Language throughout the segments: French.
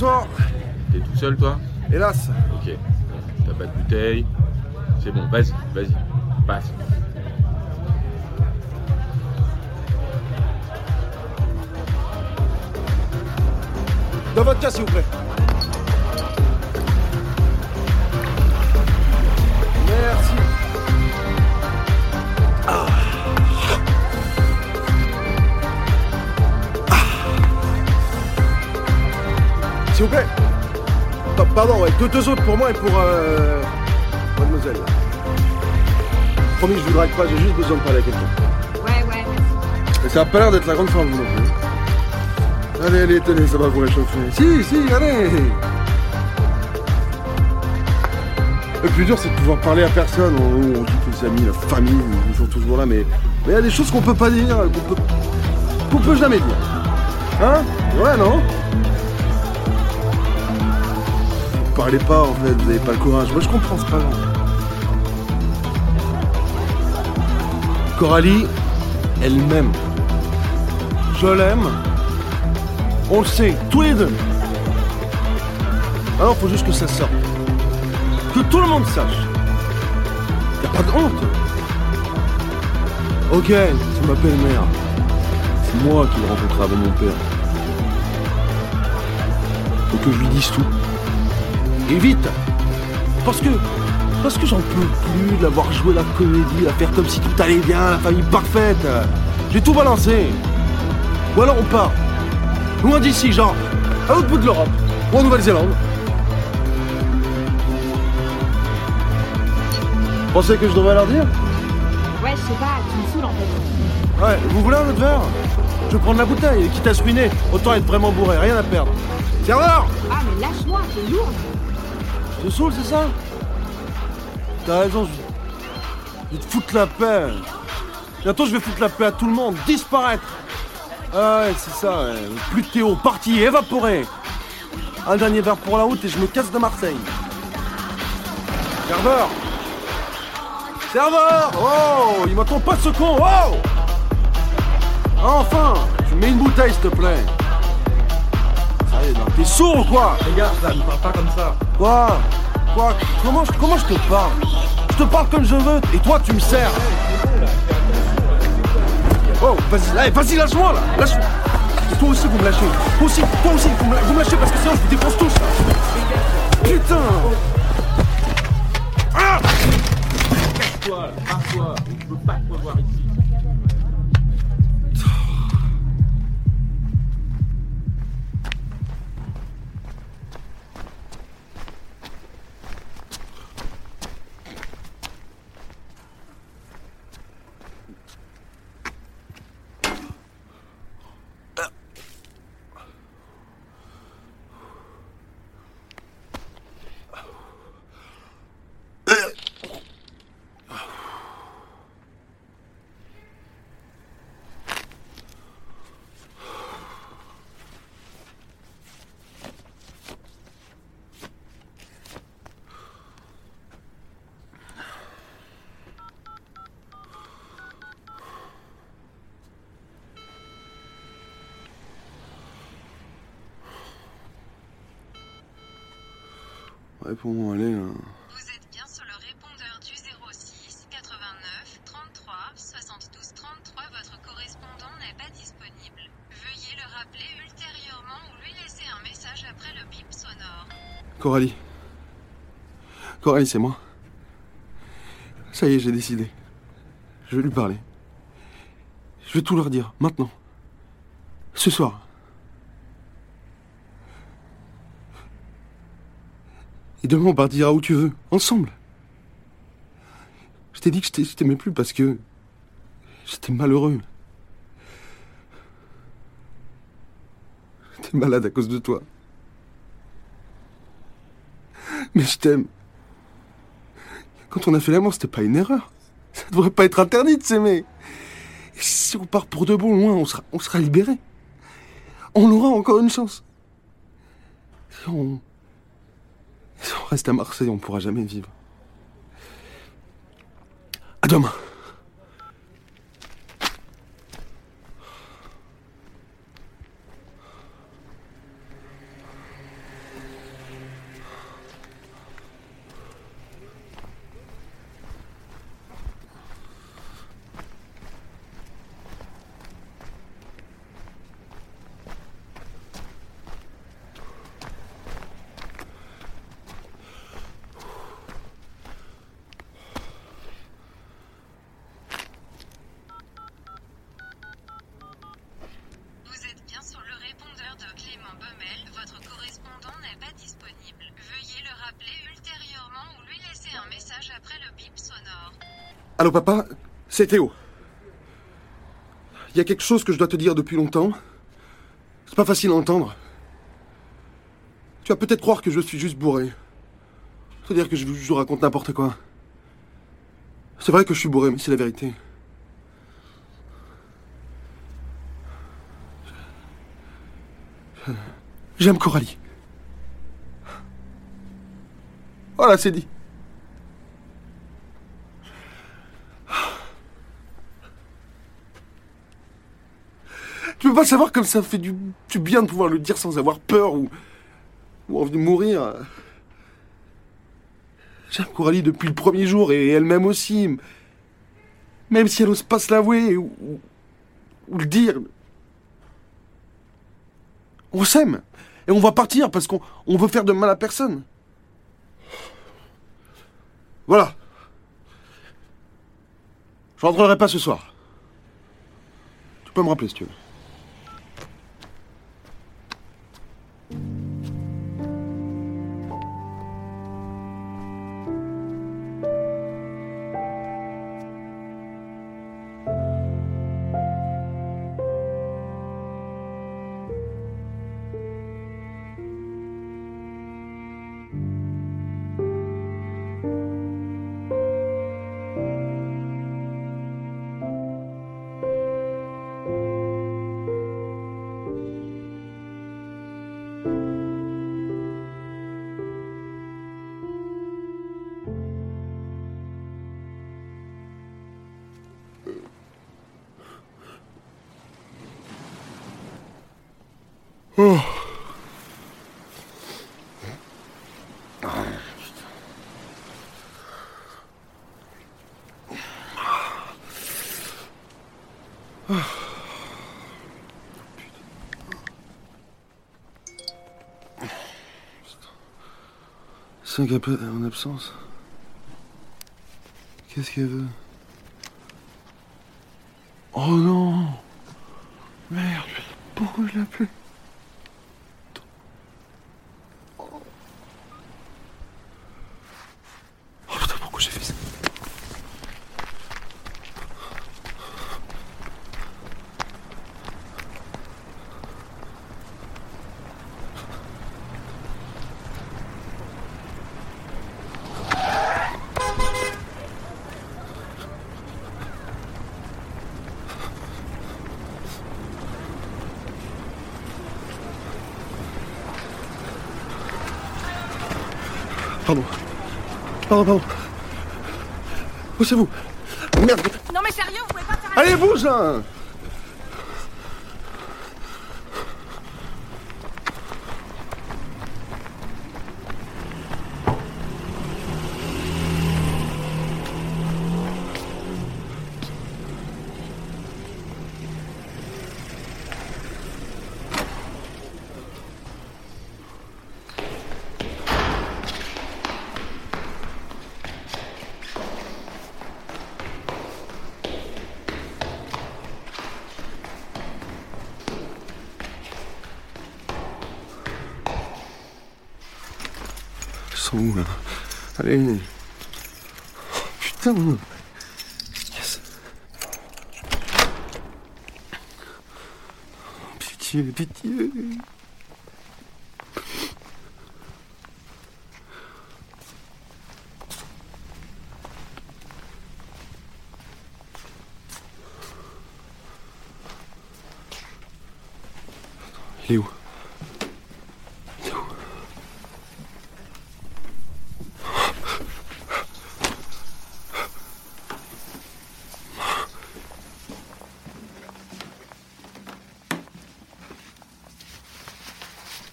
Bonsoir. T'es tout seul, toi Hélas. Ok. T'as pas de bouteille. C'est bon, vas-y, vas-y. Passe. Dans votre cas, s'il vous plaît. Merci. S'il vous plaît. Pa- Pardon, ouais, deux, deux autres pour moi et pour euh, mademoiselle. Promis, je vous drague pas, j'ai juste besoin de parler à quelqu'un. Ouais, ouais. Et ça a pas l'air d'être la grande forme, vous non plus. Allez, allez, tenez, ça va vous réchauffer. Si, si, allez Le plus dur, c'est de pouvoir parler à personne. On, on dit que les amis, la famille, ils sont toujours là, mais mais il y a des choses qu'on peut pas dire, qu'on peut, qu'on peut jamais dire. Hein? Ouais, non? Parlez pas, en fait, vous avez pas le courage. Moi, je comprends, c'est pas grave. Coralie, elle m'aime. Je l'aime. On le sait, tous les deux. Alors, faut juste que ça sorte. Que tout le monde sache. Y a pas de honte. Ok, c'est ma belle-mère. C'est moi qui l'ai rencontré avant mon père. Faut que je lui dise tout. Et vite Parce que. Parce que j'en peux plus de l'avoir joué la comédie, à faire comme si tout allait bien, la famille parfaite. J'ai tout balancé. Ou alors on part. Loin d'ici, genre, à l'autre bout de l'Europe, ou en Nouvelle-Zélande. Pensez que je devrais leur dire? Ouais, je sais pas, tu me saoules en fait. Ouais, vous voulez un autre verre? Je vais prendre la bouteille, quitte à se ruiner, autant être vraiment bourré, rien à perdre. Serveur Ah, mais te saoule, c'est ça T'as raison, je... vais te foutre la paix. Bientôt, je vais foutre la paix à tout le monde, disparaître. Ah ouais, c'est ça, ouais. Plus de Théo, parti, évaporé. Un dernier verre pour la route et je me casse de Marseille. Serveur Serveur Oh Il m'attend pas ce con Oh Enfin Tu mets une bouteille, s'il te plaît. Non, t'es sourd ou quoi Les gars, ça ne parle pas comme ça. Quoi Quoi comment, je- comment je te parle Je te parle comme je veux et toi tu me sers. Oh, vas-y, vas-y, lâche-moi là. Lâche-moi. Et toi aussi vous me lâchez. Toi aussi, toi aussi vous me, vous me lâchez parce que sinon je vous défonce tous là. Putain. Ah Toi, barre-toi. Je veux pas te revoir ici. Réponds, allez là. Vous êtes bien sur le répondeur du 06 89 33 72 33. Votre correspondant n'est pas disponible. Veuillez le rappeler ultérieurement ou lui laisser un message après le bip sonore. Coralie. Coralie, c'est moi. Ça y est, j'ai décidé. Je vais lui parler. Je vais tout leur dire, maintenant. Ce soir. Et demain, on partira où tu veux, ensemble. Je t'ai dit que je t'ai- je t'aimais plus parce que j'étais malheureux. J'étais malade à cause de toi. Mais je t'aime. Quand on a fait l'amour, c'était pas une erreur. Ça devrait pas être interdit de s'aimer. Et si on part pour de bon loin, on sera, on sera libéré. On aura encore une chance. Si on, si on reste à Marseille, on pourra jamais vivre. À demain. Après le bip sonore. Allô papa, c'est Théo. Il y a quelque chose que je dois te dire depuis longtemps. C'est pas facile à entendre. Tu vas peut-être croire que je suis juste bourré. C'est-à-dire que je, vous raconte n'importe quoi. C'est vrai que je suis bourré, mais c'est la vérité. J'aime Coralie. Voilà, c'est dit. Savoir comme ça fait du, bien de pouvoir le dire sans avoir peur ou, ou envie de mourir. J'aime Coralie depuis le premier jour et elle-même aussi. Même si elle ose pas se l'avouer ou, ou- le dire. On s'aime. Et on va partir parce qu'on on veut faire de mal à personne. Voilà. Je rentrerai pas ce soir. Tu peux me rappeler si tu veux. Cinq appels en absence. Qu'est-ce qu'elle veut Oh non. Merde, pourquoi je l'ai appelée Oh putain, pourquoi j'ai fait ça Pardon. Pardon, pardon. Où c'est vous Merde Non mais sérieux, vous pouvez pas faire Allez, bouge là sont là Allez. Putain. Pitié, pitié Il est où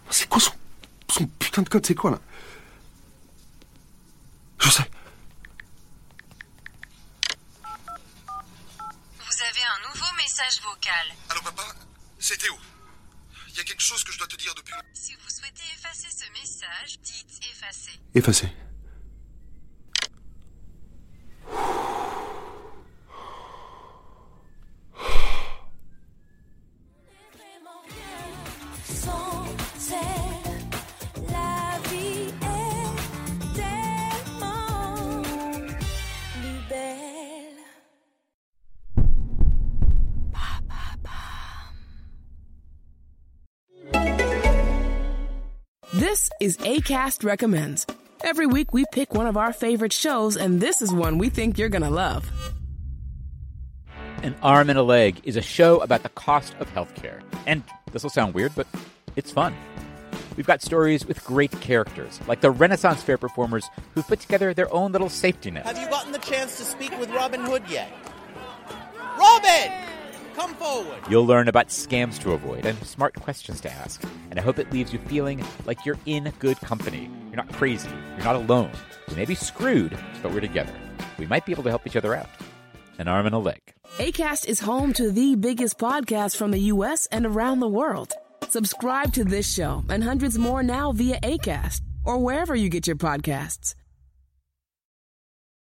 C'est quoi son, son putain de code C'est quoi là? Je sais. Vous avez un nouveau message vocal. Allô papa? C'est Théo. Il y a quelque chose que je dois te dire depuis... Si vous souhaitez effacer ce message, dites effacer. Effacé. Is ACAST Recommends. Every week we pick one of our favorite shows, and this is one we think you're gonna love. An Arm and a Leg is a show about the cost of healthcare. And this will sound weird, but it's fun. We've got stories with great characters, like the Renaissance Fair performers who've put together their own little safety net. Have you gotten the chance to speak with Robin Hood yet? Robin! Come forward! You'll learn about scams to avoid and smart questions to ask. And I hope it leaves you feeling like you're in good company. You're not crazy. You're not alone. We may be screwed, but we're together. We might be able to help each other out. An arm and a leg. ACAST is home to the biggest podcasts from the U.S. and around the world. Subscribe to this show and hundreds more now via ACAST or wherever you get your podcasts.